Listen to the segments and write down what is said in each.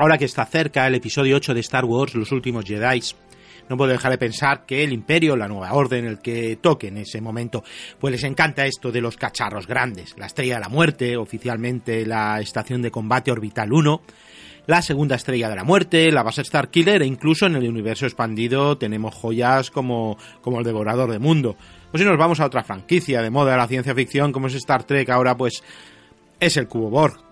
Ahora que está cerca el episodio 8 de Star Wars, Los últimos Jedi, no puedo dejar de pensar que el Imperio, la nueva orden, el que toque en ese momento, pues les encanta esto de los cacharros grandes. La Estrella de la Muerte, oficialmente la Estación de Combate Orbital 1, la segunda Estrella de la Muerte, la base Starkiller e incluso en el universo expandido tenemos joyas como, como el Devorador de Mundo. Pues si nos vamos a otra franquicia de moda de la ciencia ficción como es Star Trek, ahora pues es el Cubo Borg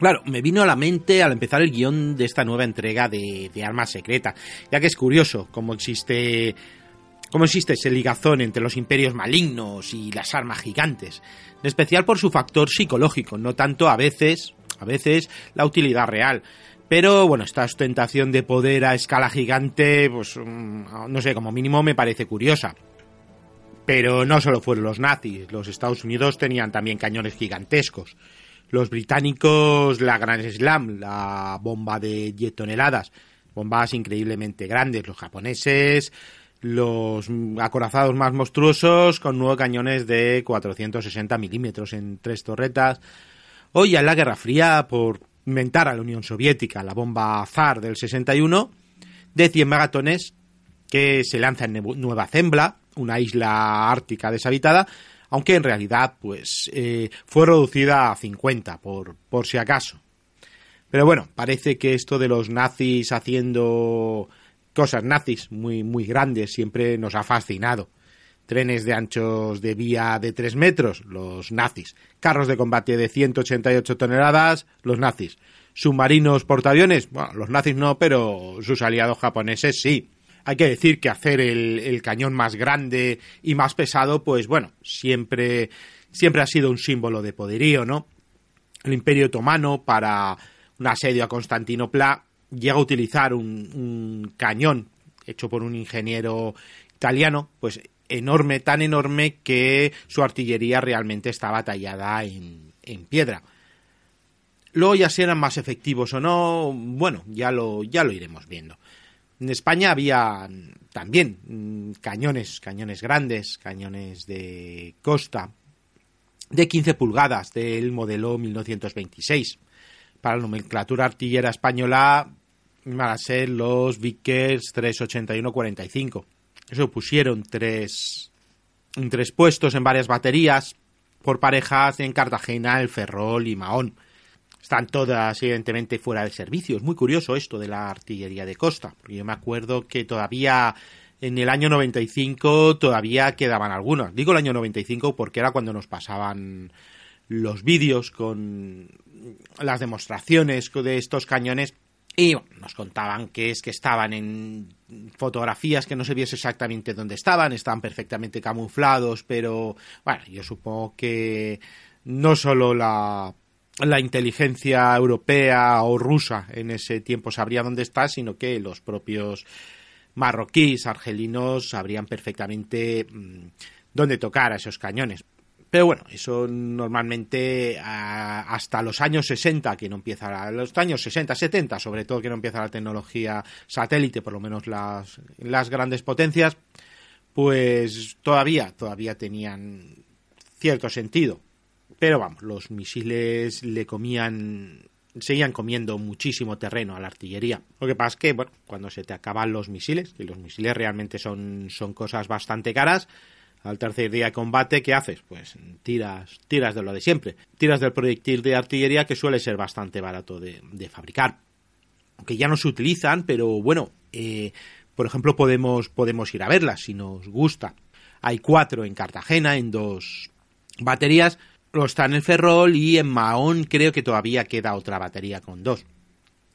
Claro, me vino a la mente al empezar el guion de esta nueva entrega de, Armas Secreta, ya que es curioso cómo existe cómo existe ese ligazón entre los imperios malignos y las armas gigantes, en especial por su factor psicológico, no tanto a veces, a veces la utilidad real. Pero bueno, esta ostentación de poder a escala gigante, pues mm, no sé, como mínimo me parece curiosa. Pero no solo fueron los nazis, los Estados Unidos tenían también cañones gigantescos los británicos la Gran Slam, la bomba de 10 toneladas, bombas increíblemente grandes, los japoneses los acorazados más monstruosos con nueve cañones de 460 milímetros en tres torretas. Hoy en la Guerra Fría, por inventar a la Unión Soviética la bomba Zar del 61, de 100 megatones que se lanza en Nueva Zembla, una isla ártica deshabitada, aunque en realidad pues eh, fue reducida a 50 por, por si acaso. Pero bueno, parece que esto de los nazis haciendo cosas nazis muy, muy grandes siempre nos ha fascinado. Trenes de anchos de vía de 3 metros, los nazis. Carros de combate de 188 toneladas, los nazis. Submarinos portaaviones, bueno, los nazis no, pero sus aliados japoneses sí. Hay que decir que hacer el, cañón más grande y más pesado, pues bueno, siempre, siempre ha sido un símbolo de poderío, ¿no? El Imperio Otomano, para un asedio a Constantinopla, llega a utilizar un, cañón hecho por un ingeniero italiano, pues enorme, tan enorme que su artillería realmente estaba tallada en, piedra. Luego ya si eran más efectivos o no, bueno, ya lo, ya lo iremos viendo. En España había también mm, cañones, cañones grandes, cañones de costa de 15 pulgadas del modelo 1926. Para la nomenclatura artillera española van a ser los Vickers 381-45. Eso pusieron tres, tres puestos en varias baterías por parejas en Cartagena, El Ferrol y Mahón. Están todas, evidentemente, fuera de servicio. Es muy curioso esto de la artillería de costa, porque yo me acuerdo que todavía en el año 95 todavía quedaban algunos. Digo el año 95 porque era cuando nos pasaban los vídeos con las demostraciones de estos cañones y nos contaban que es que estaban en fotografías que no se viese exactamente dónde estaban, estaban perfectamente camuflados, pero bueno, yo supongo que no solo la la inteligencia europea o rusa en ese tiempo sabría dónde está, sino que los propios marroquíes, argelinos, sabrían perfectamente mm, dónde tocar a esos cañones. Pero bueno, eso normalmente hasta los años 60, que no empieza, los años 60, 70, sobre todo que no empieza la tecnología satélite, por lo menos las, las grandes potencias, pues todavía, todavía tenían cierto sentido. Pero vamos, los misiles le comían seguían comiendo muchísimo terreno a la artillería. Lo que pasa es que, bueno, cuando se te acaban los misiles, y los misiles realmente son, son cosas bastante caras, Al tercer día de combate, ¿qué haces? Pues tiras, tiras de lo de siempre. Tiras del proyectil de artillería que suele ser bastante barato de, fabricar. Aunque ya no se utilizan, pero bueno, eh, por ejemplo, podemos, podemos ir a verlas si nos gusta. Hay cuatro en Cartagena, en dos baterías. Lo está en el Ferrol y en Mahón creo que todavía queda otra batería con dos.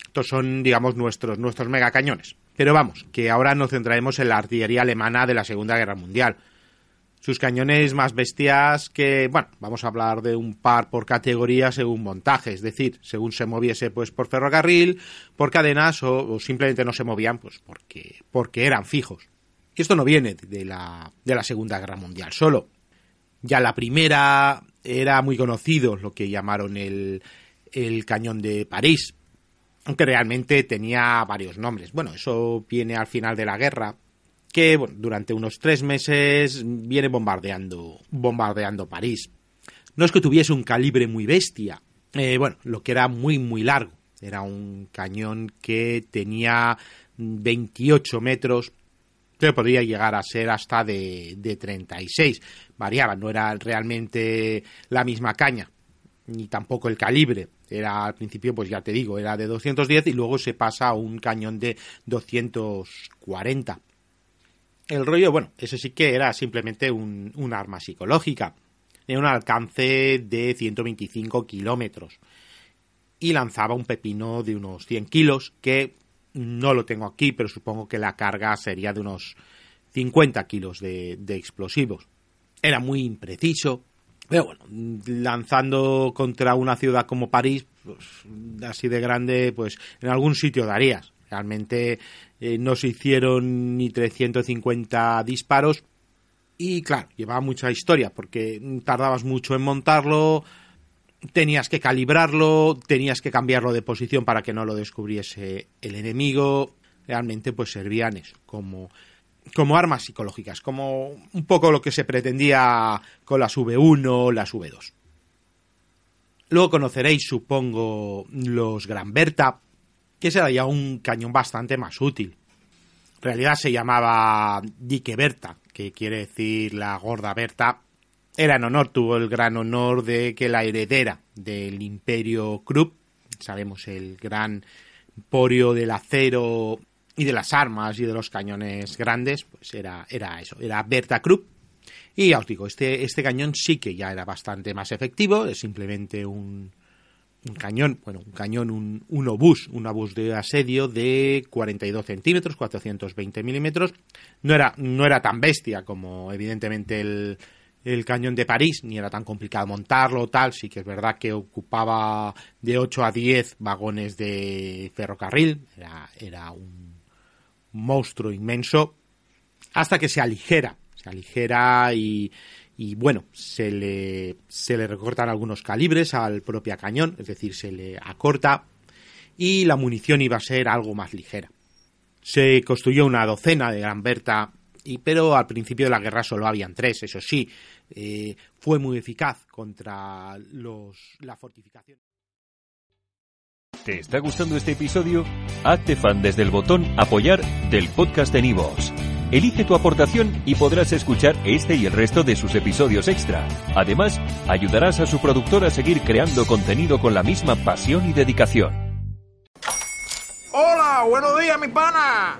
Estos son, digamos, nuestros, nuestros megacañones. Pero vamos, que ahora nos centraremos en la artillería alemana de la Segunda Guerra Mundial. Sus cañones más bestias que, bueno, vamos a hablar de un par por categoría según montaje, es decir, según se moviese pues por ferrocarril, por cadenas o, simplemente no se movían pues porque, porque eran fijos. Y esto no viene de la, de la Segunda Guerra Mundial solo. Ya la primera era muy conocido lo que llamaron el, el cañón de París, aunque realmente tenía varios nombres. Bueno, eso viene al final de la guerra, que durante unos tres meses viene bombardeando, bombardeando París. No es que tuviese un calibre muy bestia, eh, bueno, lo que era muy, muy largo. Era un cañón que tenía 28 metros, que podría llegar a ser hasta de, de 36. Variaba, no era realmente la misma caña, ni tampoco el calibre. Era al principio, pues ya te digo, era de 210 y luego se pasa a un cañón de 240. El rollo, bueno, ese sí que era simplemente un, arma psicológica. Tenía un alcance de 125 kilómetros. Y lanzaba un pepino de unos 100 kilos, que no lo tengo aquí, pero supongo que la carga sería de unos 50 kilos de, de explosivos. Era muy impreciso, pero bueno, lanzando contra una ciudad como París, pues, así de grande, pues en algún sitio darías. Realmente eh, no se hicieron ni 350 disparos y claro, llevaba mucha historia porque tardabas mucho en montarlo, tenías que calibrarlo, tenías que cambiarlo de posición para que no lo descubriese el enemigo. Realmente pues servían eso, como como armas psicológicas, como un poco lo que se pretendía con las V1 o las V2. Luego conoceréis, supongo, los Gran Berta, que será ya un cañón bastante más útil. En realidad se llamaba Dique Berta, que quiere decir la gorda Berta. Era en honor, tuvo el gran honor de que la heredera del imperio Krupp, sabemos el gran emporio del acero y de las armas y de los cañones grandes, pues era, era eso, era Berta Krupp. Y ya os digo, este, este cañón sí que ya era bastante más efectivo, es simplemente un, un cañón, bueno, un cañón, un, un, obús, un obús de asedio de 42 centímetros, 420 milímetros. No era, no era tan bestia como evidentemente el, el cañón de París, ni era tan complicado montarlo, tal, sí que es verdad que ocupaba de 8 a 10 vagones de ferrocarril, era, era un monstruo inmenso, hasta que se aligera, se aligera y, y bueno, se le, se le recortan algunos calibres al propio cañón, es decir, se le acorta y la munición iba a ser algo más ligera. Se construyó una docena de Gran Berta, y, pero al principio de la guerra solo habían tres, eso sí, eh, fue muy eficaz contra los, la fortificación. ¿Te está gustando este episodio? Hazte fan desde el botón Apoyar del podcast de Nivos. Elige tu aportación y podrás escuchar este y el resto de sus episodios extra. Además, ayudarás a su productor a seguir creando contenido con la misma pasión y dedicación. Hola, buenos días, mi pana.